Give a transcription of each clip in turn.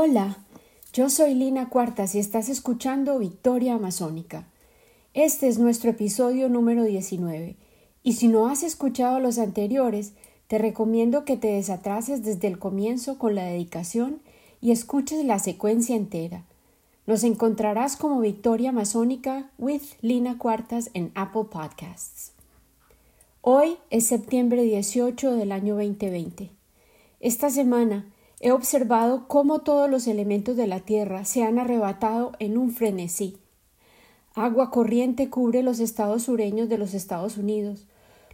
Hola, yo soy Lina Cuartas y estás escuchando Victoria Amazónica. Este es nuestro episodio número 19 y si no has escuchado los anteriores, te recomiendo que te desatrases desde el comienzo con la dedicación y escuches la secuencia entera. Nos encontrarás como Victoria Amazónica with Lina Cuartas en Apple Podcasts. Hoy es septiembre 18 del año 2020. Esta semana He observado cómo todos los elementos de la tierra se han arrebatado en un frenesí. Agua corriente cubre los estados sureños de los Estados Unidos.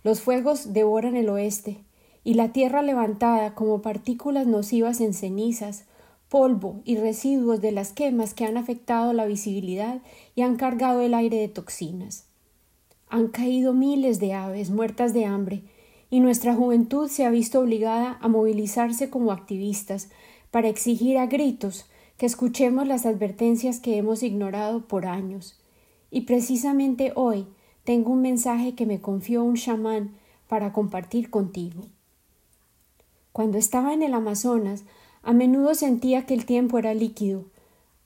Los fuegos devoran el oeste, y la tierra levantada como partículas nocivas en cenizas, polvo y residuos de las quemas que han afectado la visibilidad y han cargado el aire de toxinas. Han caído miles de aves muertas de hambre, y nuestra juventud se ha visto obligada a movilizarse como activistas para exigir a gritos que escuchemos las advertencias que hemos ignorado por años. Y precisamente hoy tengo un mensaje que me confió un chamán para compartir contigo. Cuando estaba en el Amazonas, a menudo sentía que el tiempo era líquido,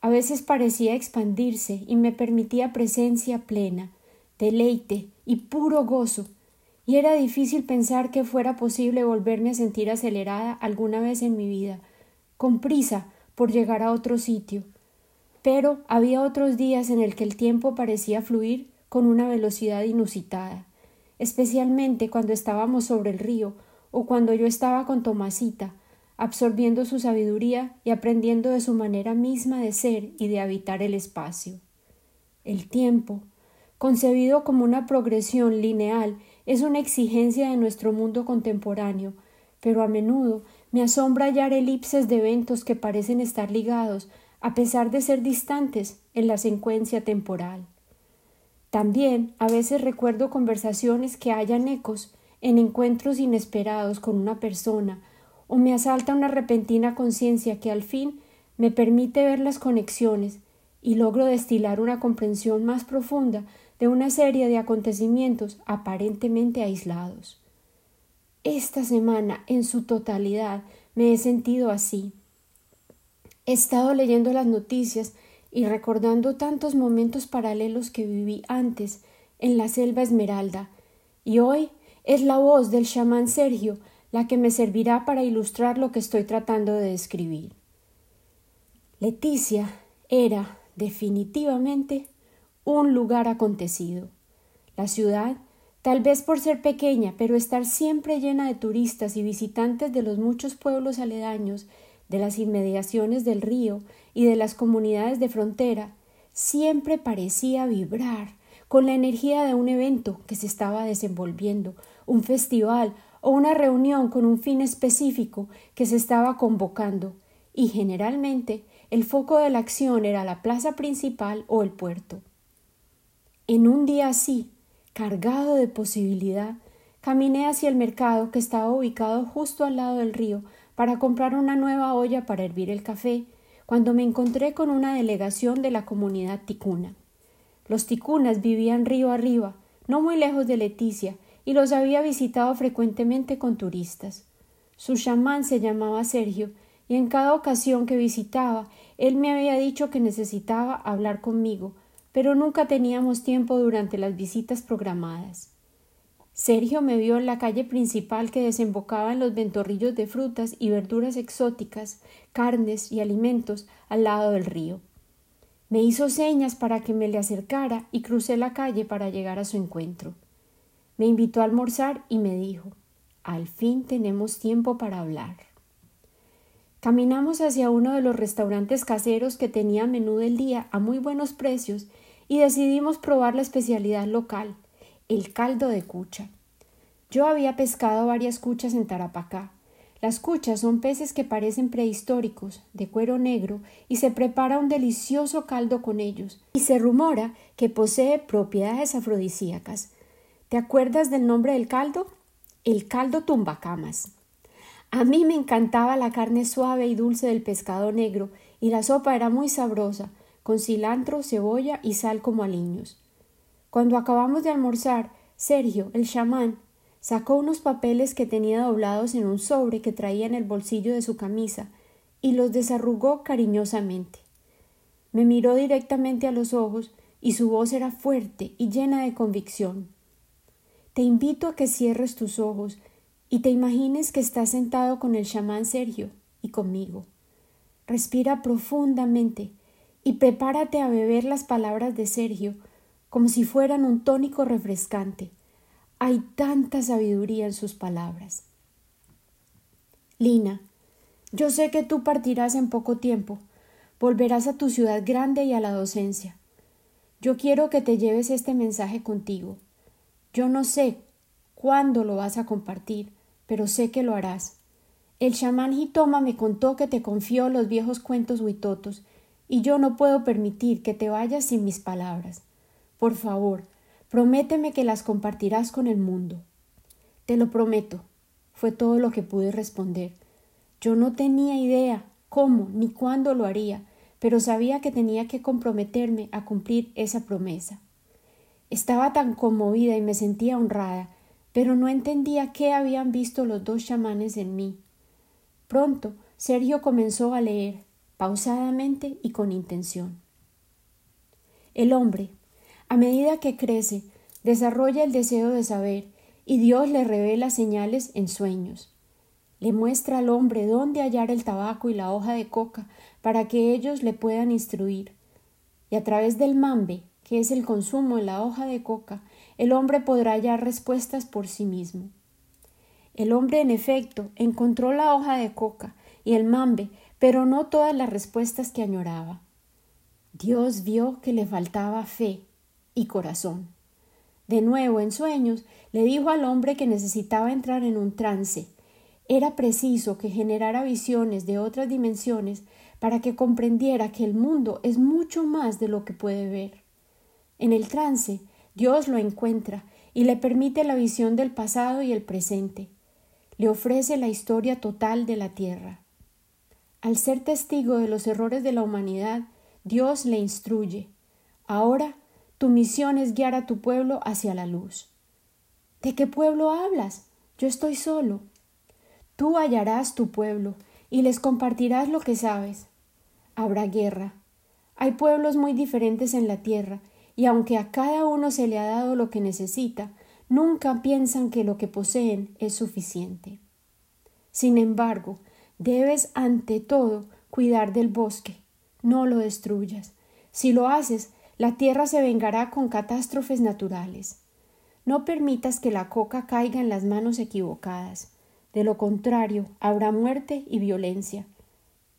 a veces parecía expandirse y me permitía presencia plena, deleite y puro gozo y era difícil pensar que fuera posible volverme a sentir acelerada alguna vez en mi vida, con prisa por llegar a otro sitio. Pero había otros días en el que el tiempo parecía fluir con una velocidad inusitada, especialmente cuando estábamos sobre el río o cuando yo estaba con Tomasita, absorbiendo su sabiduría y aprendiendo de su manera misma de ser y de habitar el espacio. El tiempo, concebido como una progresión lineal es una exigencia de nuestro mundo contemporáneo, pero a menudo me asombra hallar elipses de eventos que parecen estar ligados, a pesar de ser distantes en la secuencia temporal. También a veces recuerdo conversaciones que hallan ecos en encuentros inesperados con una persona, o me asalta una repentina conciencia que al fin me permite ver las conexiones y logro destilar una comprensión más profunda de una serie de acontecimientos aparentemente aislados. Esta semana, en su totalidad, me he sentido así. He estado leyendo las noticias y recordando tantos momentos paralelos que viví antes en la selva Esmeralda, y hoy es la voz del chamán Sergio la que me servirá para ilustrar lo que estoy tratando de describir. Leticia era, definitivamente, un lugar acontecido. La ciudad, tal vez por ser pequeña, pero estar siempre llena de turistas y visitantes de los muchos pueblos aledaños, de las inmediaciones del río y de las comunidades de frontera, siempre parecía vibrar con la energía de un evento que se estaba desenvolviendo, un festival o una reunión con un fin específico que se estaba convocando, y generalmente el foco de la acción era la plaza principal o el puerto. En un día así, cargado de posibilidad, caminé hacia el mercado que estaba ubicado justo al lado del río para comprar una nueva olla para hervir el café, cuando me encontré con una delegación de la comunidad ticuna. Los ticunas vivían río arriba, no muy lejos de Leticia, y los había visitado frecuentemente con turistas. Su chamán se llamaba Sergio, y en cada ocasión que visitaba, él me había dicho que necesitaba hablar conmigo, pero nunca teníamos tiempo durante las visitas programadas. Sergio me vio en la calle principal que desembocaba en los ventorrillos de frutas y verduras exóticas, carnes y alimentos al lado del río. Me hizo señas para que me le acercara y crucé la calle para llegar a su encuentro. Me invitó a almorzar y me dijo Al fin tenemos tiempo para hablar. Caminamos hacia uno de los restaurantes caseros que tenía menú del día a muy buenos precios y decidimos probar la especialidad local, el caldo de cucha. Yo había pescado varias cuchas en Tarapacá. Las cuchas son peces que parecen prehistóricos, de cuero negro, y se prepara un delicioso caldo con ellos, y se rumora que posee propiedades afrodisíacas. ¿Te acuerdas del nombre del caldo? El caldo tumbacamas. A mí me encantaba la carne suave y dulce del pescado negro, y la sopa era muy sabrosa, con cilantro, cebolla y sal como aliños. Cuando acabamos de almorzar, Sergio, el chamán, sacó unos papeles que tenía doblados en un sobre que traía en el bolsillo de su camisa y los desarrugó cariñosamente. Me miró directamente a los ojos y su voz era fuerte y llena de convicción. Te invito a que cierres tus ojos y te imagines que estás sentado con el chamán Sergio y conmigo. Respira profundamente y prepárate a beber las palabras de Sergio como si fueran un tónico refrescante. Hay tanta sabiduría en sus palabras. Lina, yo sé que tú partirás en poco tiempo, volverás a tu ciudad grande y a la docencia. Yo quiero que te lleves este mensaje contigo. Yo no sé cuándo lo vas a compartir, pero sé que lo harás. El chamán Hitoma me contó que te confió los viejos cuentos huitotos, y yo no puedo permitir que te vayas sin mis palabras. Por favor, prométeme que las compartirás con el mundo. Te lo prometo, fue todo lo que pude responder. Yo no tenía idea cómo ni cuándo lo haría, pero sabía que tenía que comprometerme a cumplir esa promesa. Estaba tan conmovida y me sentía honrada, pero no entendía qué habían visto los dos chamanes en mí. Pronto Sergio comenzó a leer, pausadamente y con intención. El hombre, a medida que crece, desarrolla el deseo de saber y Dios le revela señales en sueños. Le muestra al hombre dónde hallar el tabaco y la hoja de coca para que ellos le puedan instruir. Y a través del mambe, que es el consumo de la hoja de coca, el hombre podrá hallar respuestas por sí mismo. El hombre, en efecto, encontró la hoja de coca y el mambe, pero no todas las respuestas que añoraba. Dios vio que le faltaba fe y corazón. De nuevo, en sueños, le dijo al hombre que necesitaba entrar en un trance. Era preciso que generara visiones de otras dimensiones para que comprendiera que el mundo es mucho más de lo que puede ver. En el trance, Dios lo encuentra y le permite la visión del pasado y el presente. Le ofrece la historia total de la tierra. Al ser testigo de los errores de la humanidad, Dios le instruye. Ahora tu misión es guiar a tu pueblo hacia la luz. ¿De qué pueblo hablas? Yo estoy solo. Tú hallarás tu pueblo y les compartirás lo que sabes. Habrá guerra. Hay pueblos muy diferentes en la tierra y aunque a cada uno se le ha dado lo que necesita, nunca piensan que lo que poseen es suficiente. Sin embargo, debes ante todo cuidar del bosque, no lo destruyas. Si lo haces, la tierra se vengará con catástrofes naturales. No permitas que la coca caiga en las manos equivocadas. De lo contrario, habrá muerte y violencia.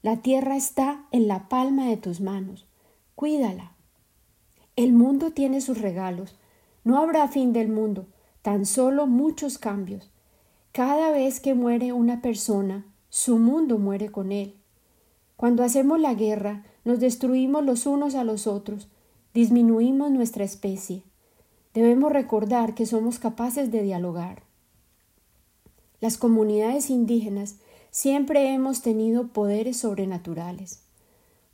La tierra está en la palma de tus manos. Cuídala. El mundo tiene sus regalos. No habrá fin del mundo, tan solo muchos cambios. Cada vez que muere una persona, su mundo muere con él. Cuando hacemos la guerra, nos destruimos los unos a los otros, disminuimos nuestra especie. Debemos recordar que somos capaces de dialogar. Las comunidades indígenas siempre hemos tenido poderes sobrenaturales.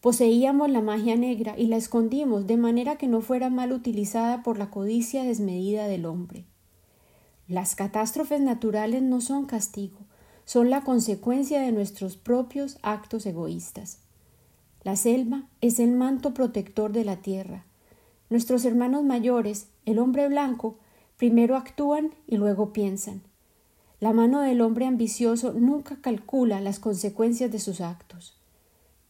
Poseíamos la magia negra y la escondimos de manera que no fuera mal utilizada por la codicia desmedida del hombre. Las catástrofes naturales no son castigo, son la consecuencia de nuestros propios actos egoístas. La selva es el manto protector de la tierra. Nuestros hermanos mayores, el hombre blanco, primero actúan y luego piensan. La mano del hombre ambicioso nunca calcula las consecuencias de sus actos.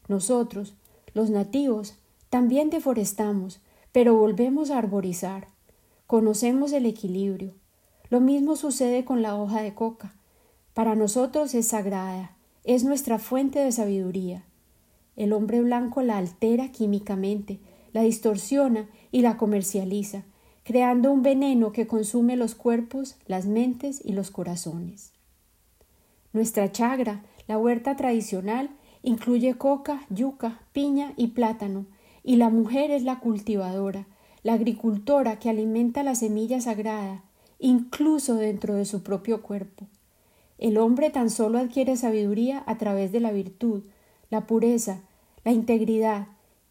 Nosotros, los nativos también deforestamos, pero volvemos a arborizar. Conocemos el equilibrio. Lo mismo sucede con la hoja de coca. Para nosotros es sagrada, es nuestra fuente de sabiduría. El hombre blanco la altera químicamente, la distorsiona y la comercializa, creando un veneno que consume los cuerpos, las mentes y los corazones. Nuestra chagra, la huerta tradicional, Incluye coca, yuca, piña y plátano, y la mujer es la cultivadora, la agricultora que alimenta la semilla sagrada, incluso dentro de su propio cuerpo. El hombre tan solo adquiere sabiduría a través de la virtud, la pureza, la integridad,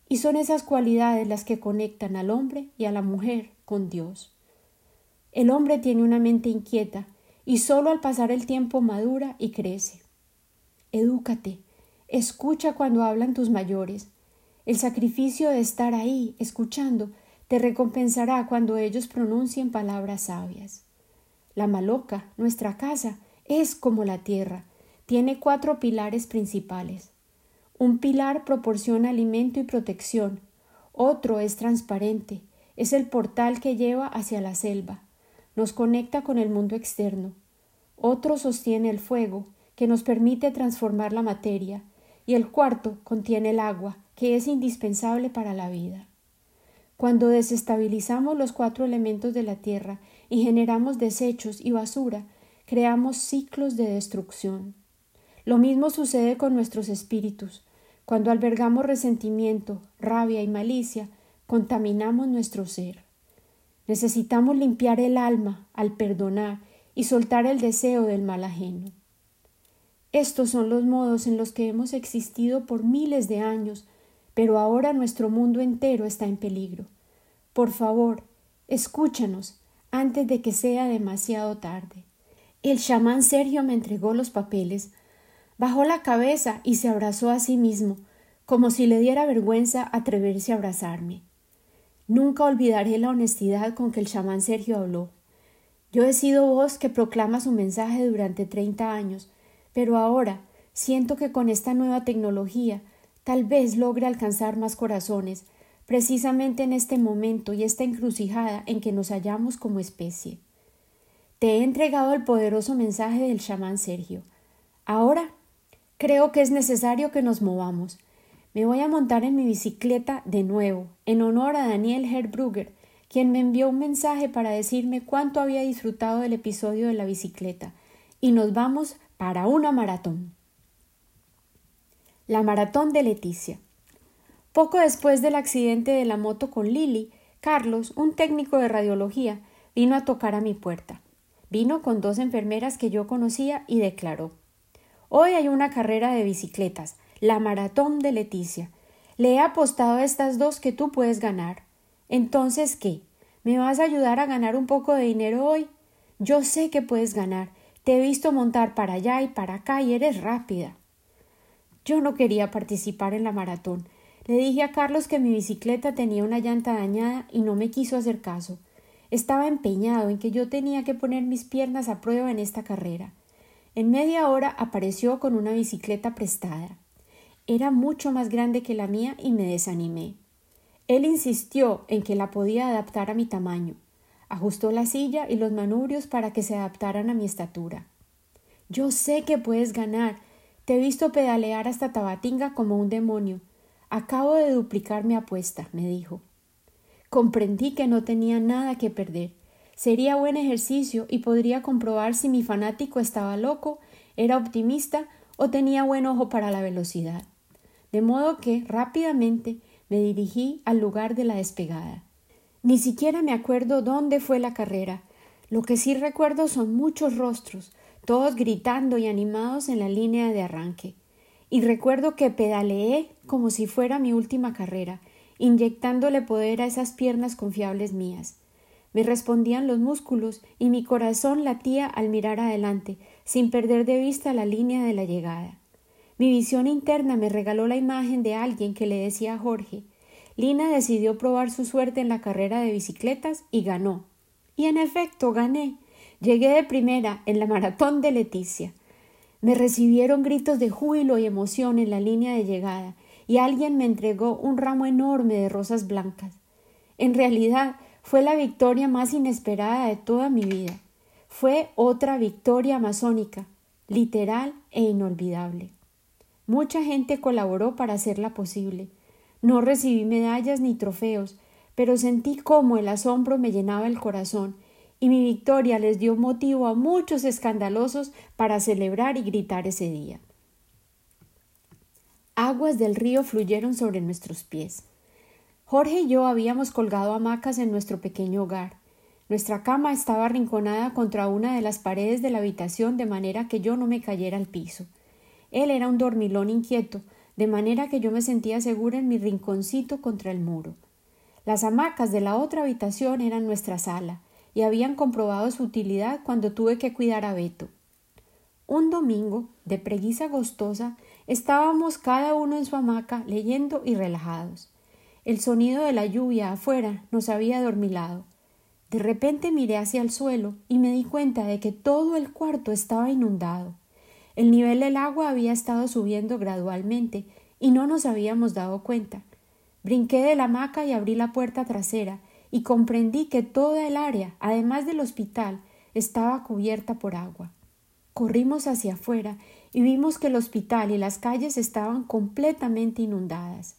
y son esas cualidades las que conectan al hombre y a la mujer con Dios. El hombre tiene una mente inquieta, y solo al pasar el tiempo madura y crece. Edúcate, Escucha cuando hablan tus mayores. El sacrificio de estar ahí, escuchando, te recompensará cuando ellos pronuncien palabras sabias. La maloca, nuestra casa, es como la tierra. Tiene cuatro pilares principales. Un pilar proporciona alimento y protección. Otro es transparente. Es el portal que lleva hacia la selva. Nos conecta con el mundo externo. Otro sostiene el fuego, que nos permite transformar la materia. Y el cuarto contiene el agua, que es indispensable para la vida. Cuando desestabilizamos los cuatro elementos de la tierra y generamos desechos y basura, creamos ciclos de destrucción. Lo mismo sucede con nuestros espíritus. Cuando albergamos resentimiento, rabia y malicia, contaminamos nuestro ser. Necesitamos limpiar el alma al perdonar y soltar el deseo del mal ajeno. Estos son los modos en los que hemos existido por miles de años, pero ahora nuestro mundo entero está en peligro. Por favor, escúchanos antes de que sea demasiado tarde. El chamán Sergio me entregó los papeles, bajó la cabeza y se abrazó a sí mismo, como si le diera vergüenza atreverse a abrazarme. Nunca olvidaré la honestidad con que el chamán Sergio habló. Yo he sido voz que proclama su mensaje durante treinta años, pero ahora siento que con esta nueva tecnología tal vez logre alcanzar más corazones, precisamente en este momento y esta encrucijada en que nos hallamos como especie. Te he entregado el poderoso mensaje del chamán Sergio. Ahora creo que es necesario que nos movamos. Me voy a montar en mi bicicleta de nuevo, en honor a Daniel Herbrugger, quien me envió un mensaje para decirme cuánto había disfrutado del episodio de la bicicleta, y nos vamos para una maratón. La maratón de Leticia. Poco después del accidente de la moto con Lily, Carlos, un técnico de radiología, vino a tocar a mi puerta. Vino con dos enfermeras que yo conocía y declaró Hoy hay una carrera de bicicletas, la maratón de Leticia. Le he apostado a estas dos que tú puedes ganar. Entonces, ¿qué? ¿Me vas a ayudar a ganar un poco de dinero hoy? Yo sé que puedes ganar. Te he visto montar para allá y para acá y eres rápida. Yo no quería participar en la maratón. Le dije a Carlos que mi bicicleta tenía una llanta dañada y no me quiso hacer caso. Estaba empeñado en que yo tenía que poner mis piernas a prueba en esta carrera. En media hora apareció con una bicicleta prestada. Era mucho más grande que la mía y me desanimé. Él insistió en que la podía adaptar a mi tamaño. Ajustó la silla y los manubrios para que se adaptaran a mi estatura. Yo sé que puedes ganar. Te he visto pedalear hasta Tabatinga como un demonio. Acabo de duplicar mi apuesta, me dijo. Comprendí que no tenía nada que perder. Sería buen ejercicio y podría comprobar si mi fanático estaba loco, era optimista o tenía buen ojo para la velocidad. De modo que rápidamente me dirigí al lugar de la despegada. Ni siquiera me acuerdo dónde fue la carrera. Lo que sí recuerdo son muchos rostros, todos gritando y animados en la línea de arranque. Y recuerdo que pedaleé como si fuera mi última carrera, inyectándole poder a esas piernas confiables mías. Me respondían los músculos y mi corazón latía al mirar adelante, sin perder de vista la línea de la llegada. Mi visión interna me regaló la imagen de alguien que le decía a Jorge Lina decidió probar su suerte en la carrera de bicicletas y ganó. Y en efecto gané. Llegué de primera en la maratón de Leticia. Me recibieron gritos de júbilo y emoción en la línea de llegada, y alguien me entregó un ramo enorme de rosas blancas. En realidad fue la victoria más inesperada de toda mi vida. Fue otra victoria amazónica, literal e inolvidable. Mucha gente colaboró para hacerla posible. No recibí medallas ni trofeos, pero sentí cómo el asombro me llenaba el corazón, y mi victoria les dio motivo a muchos escandalosos para celebrar y gritar ese día. Aguas del río fluyeron sobre nuestros pies. Jorge y yo habíamos colgado hamacas en nuestro pequeño hogar. Nuestra cama estaba arrinconada contra una de las paredes de la habitación de manera que yo no me cayera al piso. Él era un dormilón inquieto, de manera que yo me sentía segura en mi rinconcito contra el muro. Las hamacas de la otra habitación eran nuestra sala, y habían comprobado su utilidad cuando tuve que cuidar a Beto. Un domingo, de preguisa gostosa, Estábamos cada uno en su hamaca leyendo y relajados. El sonido de la lluvia afuera nos había adormilado. De repente miré hacia el suelo y me di cuenta de que todo el cuarto estaba inundado. El nivel del agua había estado subiendo gradualmente y no nos habíamos dado cuenta. Brinqué de la hamaca y abrí la puerta trasera y comprendí que toda el área, además del hospital, estaba cubierta por agua. Corrimos hacia afuera y vimos que el hospital y las calles estaban completamente inundadas.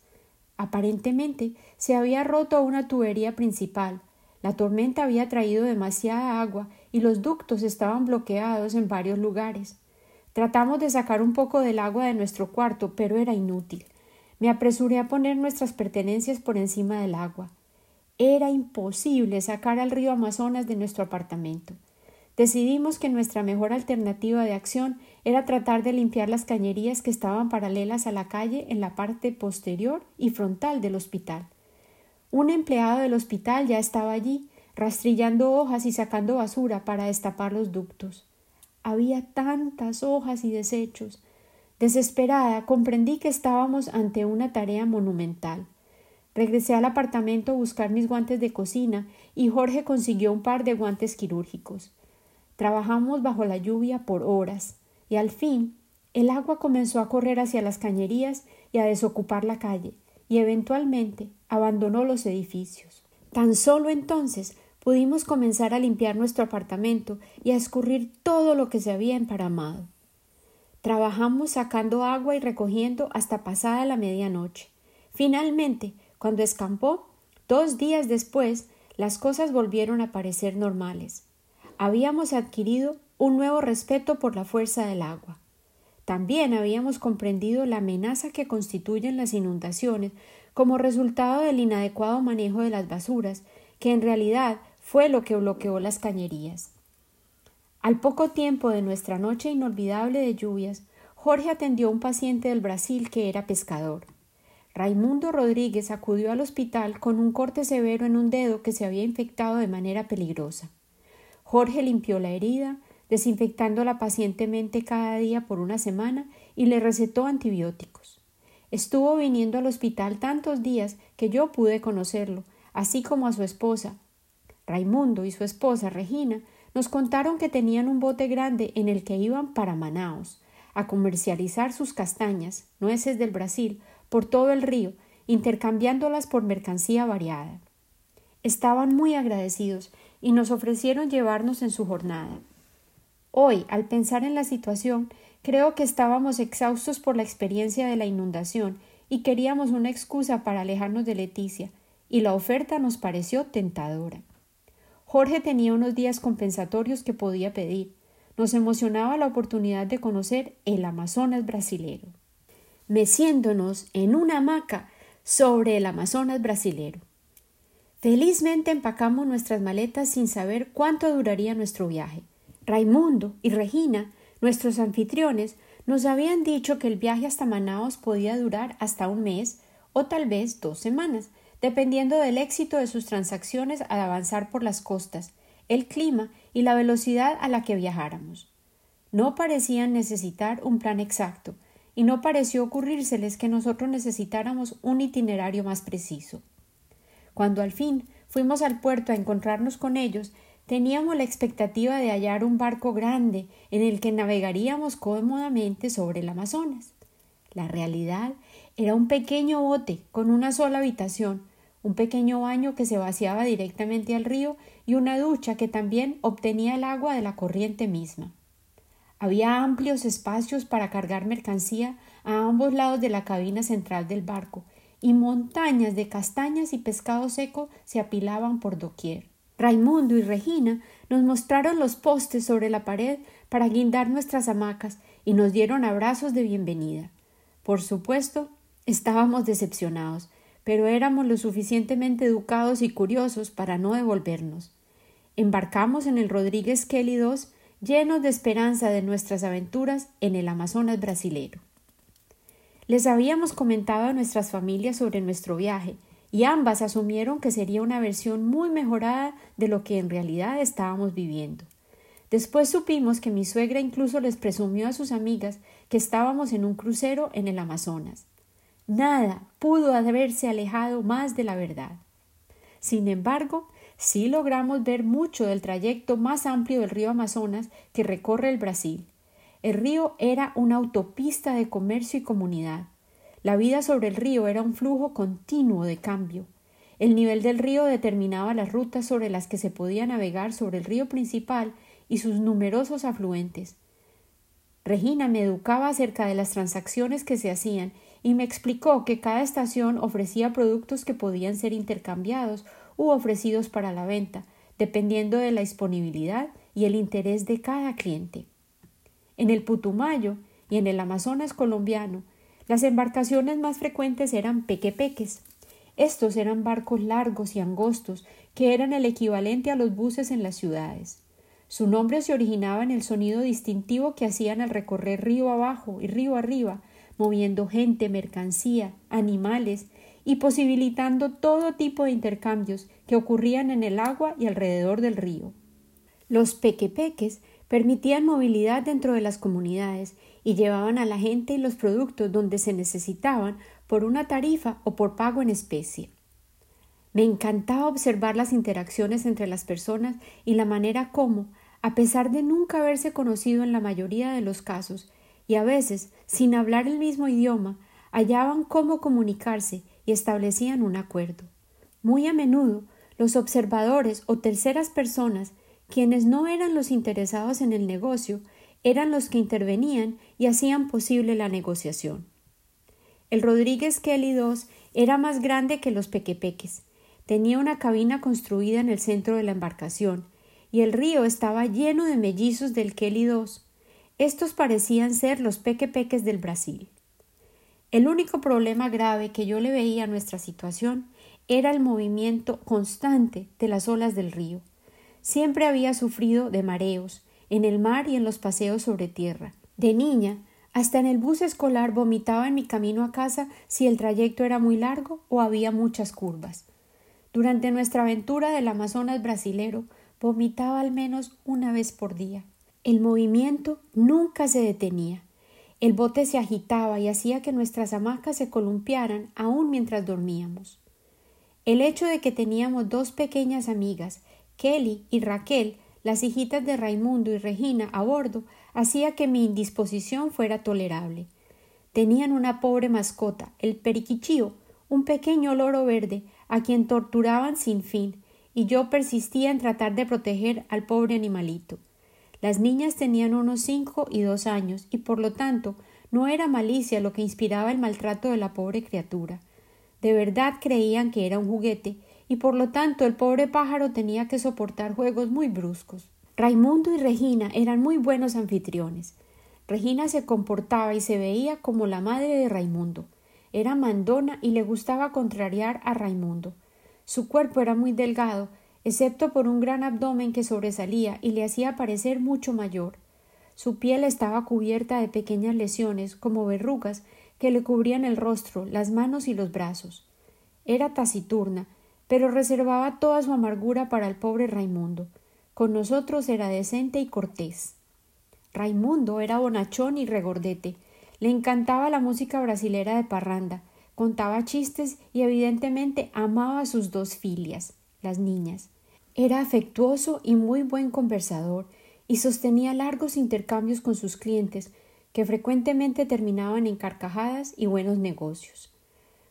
Aparentemente se había roto una tubería principal. La tormenta había traído demasiada agua y los ductos estaban bloqueados en varios lugares. Tratamos de sacar un poco del agua de nuestro cuarto, pero era inútil. Me apresuré a poner nuestras pertenencias por encima del agua. Era imposible sacar al río Amazonas de nuestro apartamento. Decidimos que nuestra mejor alternativa de acción era tratar de limpiar las cañerías que estaban paralelas a la calle en la parte posterior y frontal del hospital. Un empleado del hospital ya estaba allí, rastrillando hojas y sacando basura para destapar los ductos. Había tantas hojas y desechos. Desesperada, comprendí que estábamos ante una tarea monumental. Regresé al apartamento a buscar mis guantes de cocina y Jorge consiguió un par de guantes quirúrgicos. Trabajamos bajo la lluvia por horas, y al fin el agua comenzó a correr hacia las cañerías y a desocupar la calle, y eventualmente abandonó los edificios. Tan solo entonces pudimos comenzar a limpiar nuestro apartamento y a escurrir todo lo que se había emparamado. Trabajamos sacando agua y recogiendo hasta pasada la medianoche. Finalmente, cuando escampó, dos días después, las cosas volvieron a parecer normales habíamos adquirido un nuevo respeto por la fuerza del agua. También habíamos comprendido la amenaza que constituyen las inundaciones como resultado del inadecuado manejo de las basuras, que en realidad fue lo que bloqueó las cañerías. Al poco tiempo de nuestra noche inolvidable de lluvias, Jorge atendió a un paciente del Brasil que era pescador. Raimundo Rodríguez acudió al hospital con un corte severo en un dedo que se había infectado de manera peligrosa. Jorge limpió la herida, desinfectándola pacientemente cada día por una semana y le recetó antibióticos. Estuvo viniendo al hospital tantos días que yo pude conocerlo, así como a su esposa. Raimundo y su esposa Regina nos contaron que tenían un bote grande en el que iban para Manaos, a comercializar sus castañas, nueces del Brasil, por todo el río, intercambiándolas por mercancía variada. Estaban muy agradecidos y nos ofrecieron llevarnos en su jornada. Hoy, al pensar en la situación, creo que estábamos exhaustos por la experiencia de la inundación y queríamos una excusa para alejarnos de Leticia, y la oferta nos pareció tentadora. Jorge tenía unos días compensatorios que podía pedir. Nos emocionaba la oportunidad de conocer el Amazonas brasilero. Meciéndonos en una hamaca sobre el Amazonas brasilero. Felizmente empacamos nuestras maletas sin saber cuánto duraría nuestro viaje. Raimundo y Regina, nuestros anfitriones, nos habían dicho que el viaje hasta Manaos podía durar hasta un mes o tal vez dos semanas, dependiendo del éxito de sus transacciones al avanzar por las costas, el clima y la velocidad a la que viajáramos. No parecían necesitar un plan exacto, y no pareció ocurrírseles que nosotros necesitáramos un itinerario más preciso. Cuando al fin fuimos al puerto a encontrarnos con ellos, teníamos la expectativa de hallar un barco grande en el que navegaríamos cómodamente sobre el Amazonas. La realidad era un pequeño bote con una sola habitación, un pequeño baño que se vaciaba directamente al río y una ducha que también obtenía el agua de la corriente misma. Había amplios espacios para cargar mercancía a ambos lados de la cabina central del barco, y montañas de castañas y pescado seco se apilaban por doquier. Raimundo y Regina nos mostraron los postes sobre la pared para guindar nuestras hamacas y nos dieron abrazos de bienvenida. Por supuesto, estábamos decepcionados, pero éramos lo suficientemente educados y curiosos para no devolvernos. Embarcamos en el Rodríguez Kelly II llenos de esperanza de nuestras aventuras en el Amazonas brasilero. Les habíamos comentado a nuestras familias sobre nuestro viaje, y ambas asumieron que sería una versión muy mejorada de lo que en realidad estábamos viviendo. Después supimos que mi suegra incluso les presumió a sus amigas que estábamos en un crucero en el Amazonas. Nada pudo haberse alejado más de la verdad. Sin embargo, sí logramos ver mucho del trayecto más amplio del río Amazonas que recorre el Brasil. El río era una autopista de comercio y comunidad. La vida sobre el río era un flujo continuo de cambio. El nivel del río determinaba las rutas sobre las que se podía navegar sobre el río principal y sus numerosos afluentes. Regina me educaba acerca de las transacciones que se hacían y me explicó que cada estación ofrecía productos que podían ser intercambiados u ofrecidos para la venta, dependiendo de la disponibilidad y el interés de cada cliente. En el Putumayo y en el Amazonas colombiano, las embarcaciones más frecuentes eran pequepeques. Estos eran barcos largos y angostos que eran el equivalente a los buses en las ciudades. Su nombre se originaba en el sonido distintivo que hacían al recorrer río abajo y río arriba, moviendo gente, mercancía, animales y posibilitando todo tipo de intercambios que ocurrían en el agua y alrededor del río. Los pequepeques permitían movilidad dentro de las comunidades y llevaban a la gente y los productos donde se necesitaban por una tarifa o por pago en especie. Me encantaba observar las interacciones entre las personas y la manera como, a pesar de nunca haberse conocido en la mayoría de los casos, y a veces, sin hablar el mismo idioma, hallaban cómo comunicarse y establecían un acuerdo. Muy a menudo, los observadores o terceras personas, quienes no eran los interesados en el negocio, eran los que intervenían y hacían posible la negociación. El Rodríguez Kelly II era más grande que los pequepeques. Tenía una cabina construida en el centro de la embarcación, y el río estaba lleno de mellizos del Kelly II, estos parecían ser los pequepeques del Brasil. El único problema grave que yo le veía a nuestra situación era el movimiento constante de las olas del río. Siempre había sufrido de mareos, en el mar y en los paseos sobre tierra. De niña, hasta en el bus escolar vomitaba en mi camino a casa si el trayecto era muy largo o había muchas curvas. Durante nuestra aventura del Amazonas brasilero, vomitaba al menos una vez por día. El movimiento nunca se detenía. El bote se agitaba y hacía que nuestras hamacas se columpiaran aún mientras dormíamos. El hecho de que teníamos dos pequeñas amigas, Kelly y Raquel, las hijitas de Raimundo y Regina, a bordo, hacía que mi indisposición fuera tolerable. Tenían una pobre mascota, el periquichío, un pequeño loro verde, a quien torturaban sin fin, y yo persistía en tratar de proteger al pobre animalito. Las niñas tenían unos cinco y dos años, y por lo tanto no era malicia lo que inspiraba el maltrato de la pobre criatura. De verdad creían que era un juguete, y por lo tanto el pobre pájaro tenía que soportar juegos muy bruscos. Raimundo y Regina eran muy buenos anfitriones. Regina se comportaba y se veía como la madre de Raimundo. Era mandona y le gustaba contrariar a Raimundo. Su cuerpo era muy delgado, excepto por un gran abdomen que sobresalía y le hacía parecer mucho mayor. Su piel estaba cubierta de pequeñas lesiones, como verrugas, que le cubrían el rostro, las manos y los brazos. Era taciturna, pero reservaba toda su amargura para el pobre Raimundo. Con nosotros era decente y cortés. Raimundo era bonachón y regordete. Le encantaba la música brasilera de parranda, contaba chistes y evidentemente amaba a sus dos filias, las niñas. Era afectuoso y muy buen conversador y sostenía largos intercambios con sus clientes que frecuentemente terminaban en carcajadas y buenos negocios.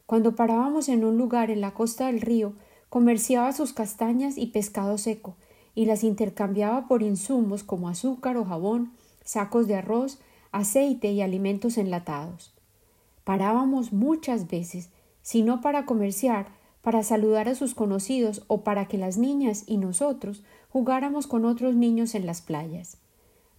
Cuando parábamos en un lugar en la costa del río, comerciaba sus castañas y pescado seco y las intercambiaba por insumos como azúcar o jabón, sacos de arroz, aceite y alimentos enlatados. Parábamos muchas veces, si no para comerciar, para saludar a sus conocidos o para que las niñas y nosotros jugáramos con otros niños en las playas.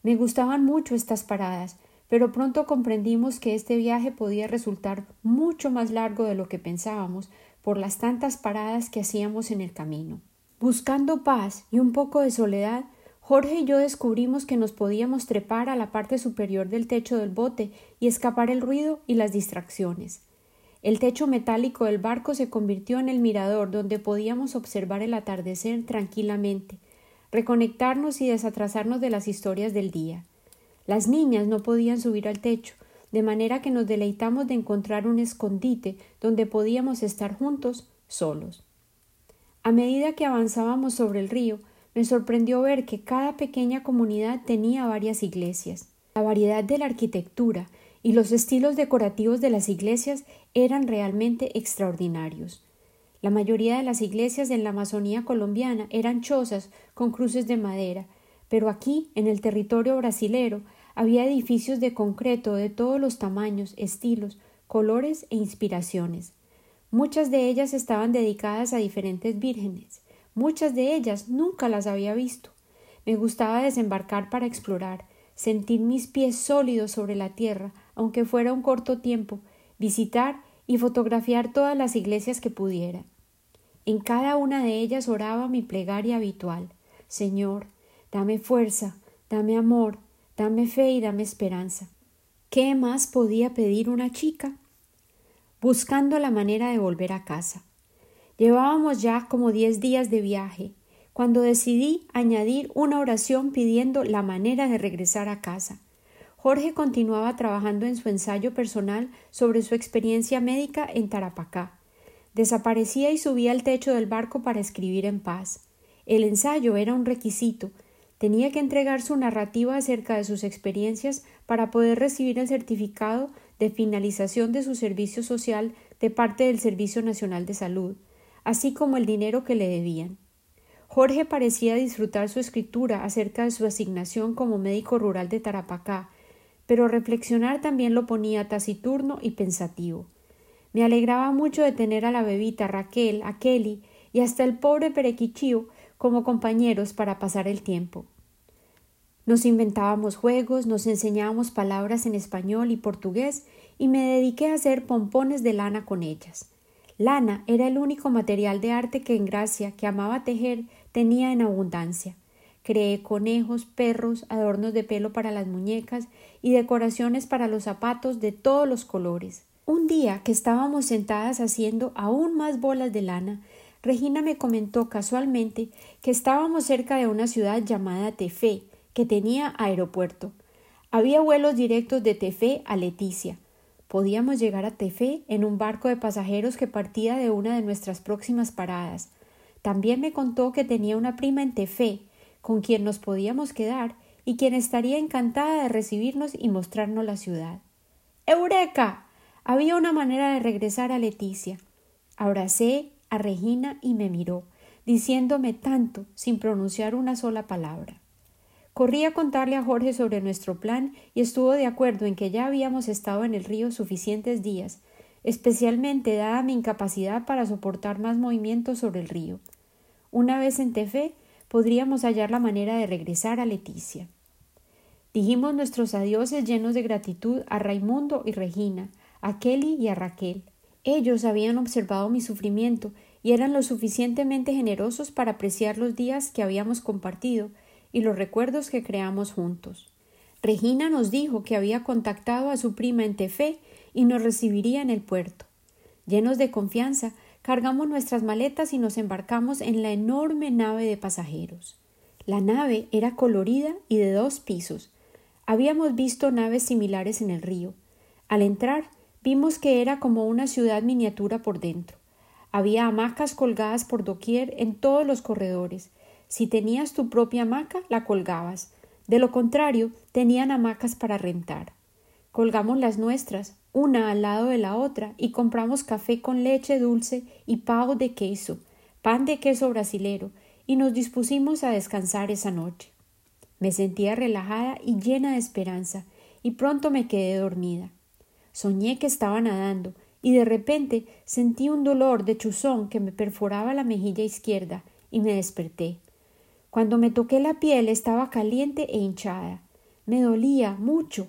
Me gustaban mucho estas paradas, pero pronto comprendimos que este viaje podía resultar mucho más largo de lo que pensábamos por las tantas paradas que hacíamos en el camino. Buscando paz y un poco de soledad, Jorge y yo descubrimos que nos podíamos trepar a la parte superior del techo del bote y escapar el ruido y las distracciones. El techo metálico del barco se convirtió en el mirador donde podíamos observar el atardecer tranquilamente, reconectarnos y desatrasarnos de las historias del día. Las niñas no podían subir al techo, de manera que nos deleitamos de encontrar un escondite donde podíamos estar juntos, solos. A medida que avanzábamos sobre el río, me sorprendió ver que cada pequeña comunidad tenía varias iglesias. La variedad de la arquitectura y los estilos decorativos de las iglesias eran realmente extraordinarios. La mayoría de las iglesias en la Amazonía colombiana eran chozas con cruces de madera, pero aquí, en el territorio brasilero, había edificios de concreto de todos los tamaños, estilos, colores e inspiraciones. Muchas de ellas estaban dedicadas a diferentes vírgenes. Muchas de ellas nunca las había visto. Me gustaba desembarcar para explorar, sentir mis pies sólidos sobre la tierra, aunque fuera un corto tiempo, visitar y fotografiar todas las iglesias que pudiera. En cada una de ellas oraba mi plegaria habitual Señor, dame fuerza, dame amor, dame fe y dame esperanza. ¿Qué más podía pedir una chica? Buscando la manera de volver a casa. Llevábamos ya como diez días de viaje, cuando decidí añadir una oración pidiendo la manera de regresar a casa. Jorge continuaba trabajando en su ensayo personal sobre su experiencia médica en Tarapacá. Desaparecía y subía al techo del barco para escribir en paz. El ensayo era un requisito. Tenía que entregar su narrativa acerca de sus experiencias para poder recibir el certificado de finalización de su servicio social de parte del Servicio Nacional de Salud, así como el dinero que le debían. Jorge parecía disfrutar su escritura acerca de su asignación como médico rural de Tarapacá, pero reflexionar también lo ponía taciturno y pensativo. Me alegraba mucho de tener a la bebita Raquel, a Kelly y hasta el pobre Perequichío como compañeros para pasar el tiempo. Nos inventábamos juegos, nos enseñábamos palabras en español y portugués y me dediqué a hacer pompones de lana con ellas. Lana era el único material de arte que en Gracia, que amaba tejer, tenía en abundancia. Creé conejos, perros, adornos de pelo para las muñecas y decoraciones para los zapatos de todos los colores. Un día que estábamos sentadas haciendo aún más bolas de lana, Regina me comentó casualmente que estábamos cerca de una ciudad llamada Tefé, que tenía aeropuerto. Había vuelos directos de Tefé a Leticia. Podíamos llegar a Tefé en un barco de pasajeros que partía de una de nuestras próximas paradas. También me contó que tenía una prima en Tefé, con quien nos podíamos quedar y quien estaría encantada de recibirnos y mostrarnos la ciudad. ¡Eureka! Había una manera de regresar a Leticia. Abracé a Regina y me miró, diciéndome tanto sin pronunciar una sola palabra. Corrí a contarle a Jorge sobre nuestro plan y estuvo de acuerdo en que ya habíamos estado en el río suficientes días, especialmente dada mi incapacidad para soportar más movimientos sobre el río. Una vez en Tefé, podríamos hallar la manera de regresar a Leticia. Dijimos nuestros adioses llenos de gratitud a Raimundo y Regina, a Kelly y a Raquel. Ellos habían observado mi sufrimiento y eran lo suficientemente generosos para apreciar los días que habíamos compartido y los recuerdos que creamos juntos. Regina nos dijo que había contactado a su prima en Tefé y nos recibiría en el puerto. Llenos de confianza, cargamos nuestras maletas y nos embarcamos en la enorme nave de pasajeros. La nave era colorida y de dos pisos. Habíamos visto naves similares en el río. Al entrar, Vimos que era como una ciudad miniatura por dentro. Había hamacas colgadas por doquier en todos los corredores. Si tenías tu propia hamaca, la colgabas. De lo contrario, tenían hamacas para rentar. Colgamos las nuestras, una al lado de la otra, y compramos café con leche dulce y pavo de queso, pan de queso brasilero, y nos dispusimos a descansar esa noche. Me sentía relajada y llena de esperanza, y pronto me quedé dormida. Soñé que estaba nadando y de repente sentí un dolor de chuzón que me perforaba la mejilla izquierda y me desperté. Cuando me toqué la piel estaba caliente e hinchada. Me dolía mucho.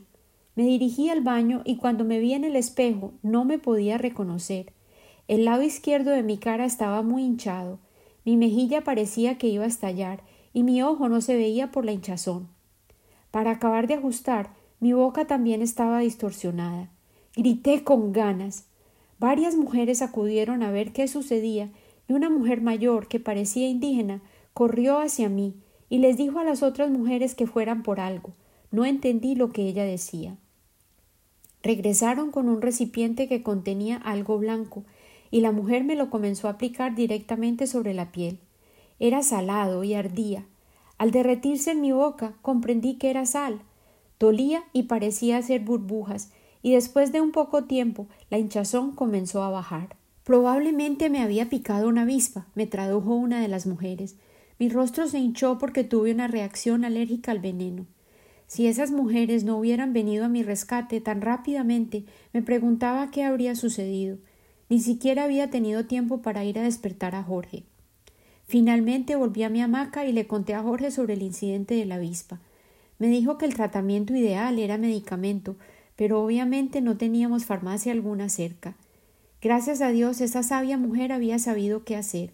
Me dirigí al baño y cuando me vi en el espejo no me podía reconocer. El lado izquierdo de mi cara estaba muy hinchado. Mi mejilla parecía que iba a estallar y mi ojo no se veía por la hinchazón. Para acabar de ajustar, mi boca también estaba distorsionada. Grité con ganas. Varias mujeres acudieron a ver qué sucedía y una mujer mayor que parecía indígena corrió hacia mí y les dijo a las otras mujeres que fueran por algo. No entendí lo que ella decía. Regresaron con un recipiente que contenía algo blanco, y la mujer me lo comenzó a aplicar directamente sobre la piel. Era salado y ardía. Al derretirse en mi boca comprendí que era sal. Dolía y parecía hacer burbujas, y después de un poco tiempo la hinchazón comenzó a bajar. Probablemente me había picado una avispa, me tradujo una de las mujeres. Mi rostro se hinchó porque tuve una reacción alérgica al veneno. Si esas mujeres no hubieran venido a mi rescate tan rápidamente, me preguntaba qué habría sucedido. Ni siquiera había tenido tiempo para ir a despertar a Jorge. Finalmente volví a mi hamaca y le conté a Jorge sobre el incidente de la avispa. Me dijo que el tratamiento ideal era medicamento, pero obviamente no teníamos farmacia alguna cerca. Gracias a Dios esa sabia mujer había sabido qué hacer.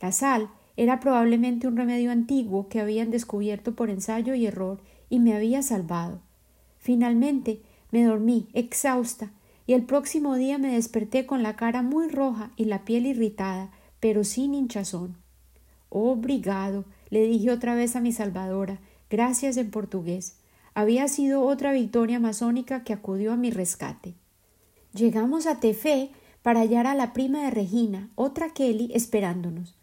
La sal era probablemente un remedio antiguo que habían descubierto por ensayo y error y me había salvado. Finalmente me dormí, exhausta, y el próximo día me desperté con la cara muy roja y la piel irritada, pero sin hinchazón. Oh, brigado, le dije otra vez a mi salvadora, gracias en portugués. Había sido otra victoria masónica que acudió a mi rescate. Llegamos a Tefé para hallar a la prima de Regina, otra Kelly, esperándonos.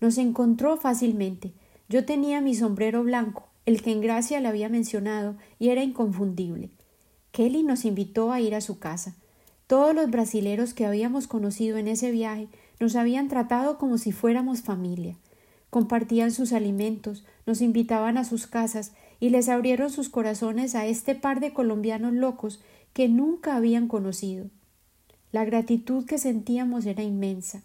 Nos encontró fácilmente. Yo tenía mi sombrero blanco, el que en Gracia le había mencionado, y era inconfundible. Kelly nos invitó a ir a su casa. Todos los brasileros que habíamos conocido en ese viaje nos habían tratado como si fuéramos familia compartían sus alimentos, nos invitaban a sus casas y les abrieron sus corazones a este par de colombianos locos que nunca habían conocido. La gratitud que sentíamos era inmensa.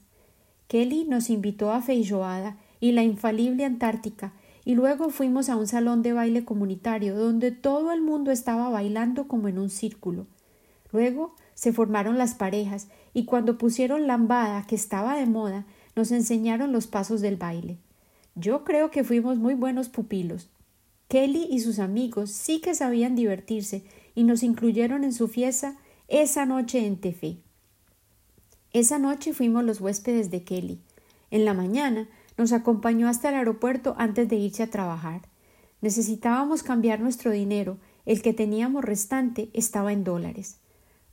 Kelly nos invitó a Feijoada y la infalible Antártica, y luego fuimos a un salón de baile comunitario donde todo el mundo estaba bailando como en un círculo. Luego se formaron las parejas y cuando pusieron lambada, que estaba de moda, nos enseñaron los pasos del baile. Yo creo que fuimos muy buenos pupilos. Kelly y sus amigos sí que sabían divertirse y nos incluyeron en su fiesta esa noche en Tefé. Esa noche fuimos los huéspedes de Kelly. En la mañana nos acompañó hasta el aeropuerto antes de irse a trabajar. Necesitábamos cambiar nuestro dinero, el que teníamos restante estaba en dólares.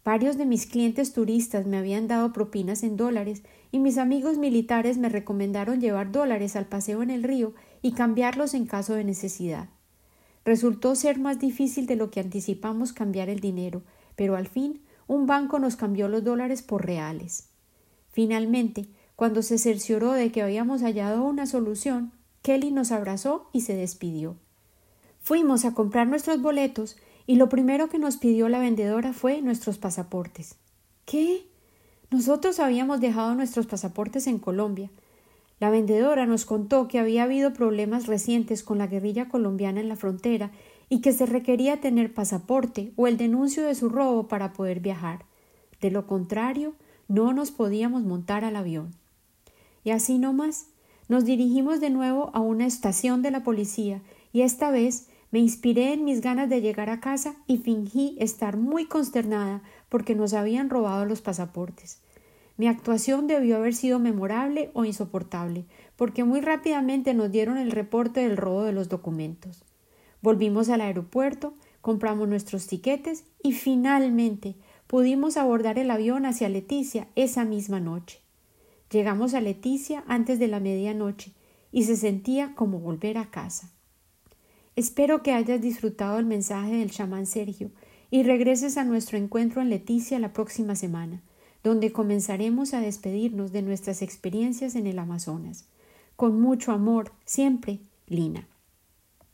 Varios de mis clientes turistas me habían dado propinas en dólares y mis amigos militares me recomendaron llevar dólares al paseo en el río y cambiarlos en caso de necesidad. Resultó ser más difícil de lo que anticipamos cambiar el dinero, pero al fin un banco nos cambió los dólares por reales. Finalmente, cuando se cercioró de que habíamos hallado una solución, Kelly nos abrazó y se despidió. Fuimos a comprar nuestros boletos y lo primero que nos pidió la vendedora fue nuestros pasaportes. ¿Qué? Nosotros habíamos dejado nuestros pasaportes en Colombia. La vendedora nos contó que había habido problemas recientes con la guerrilla colombiana en la frontera y que se requería tener pasaporte o el denuncio de su robo para poder viajar. De lo contrario, no nos podíamos montar al avión. Y así no más, nos dirigimos de nuevo a una estación de la policía y esta vez me inspiré en mis ganas de llegar a casa y fingí estar muy consternada porque nos habían robado los pasaportes. Mi actuación debió haber sido memorable o insoportable, porque muy rápidamente nos dieron el reporte del robo de los documentos. Volvimos al aeropuerto, compramos nuestros tiquetes y finalmente pudimos abordar el avión hacia Leticia esa misma noche. Llegamos a Leticia antes de la medianoche y se sentía como volver a casa. Espero que hayas disfrutado el mensaje del chamán Sergio y regreses a nuestro encuentro en Leticia la próxima semana, donde comenzaremos a despedirnos de nuestras experiencias en el Amazonas. Con mucho amor, siempre, Lina.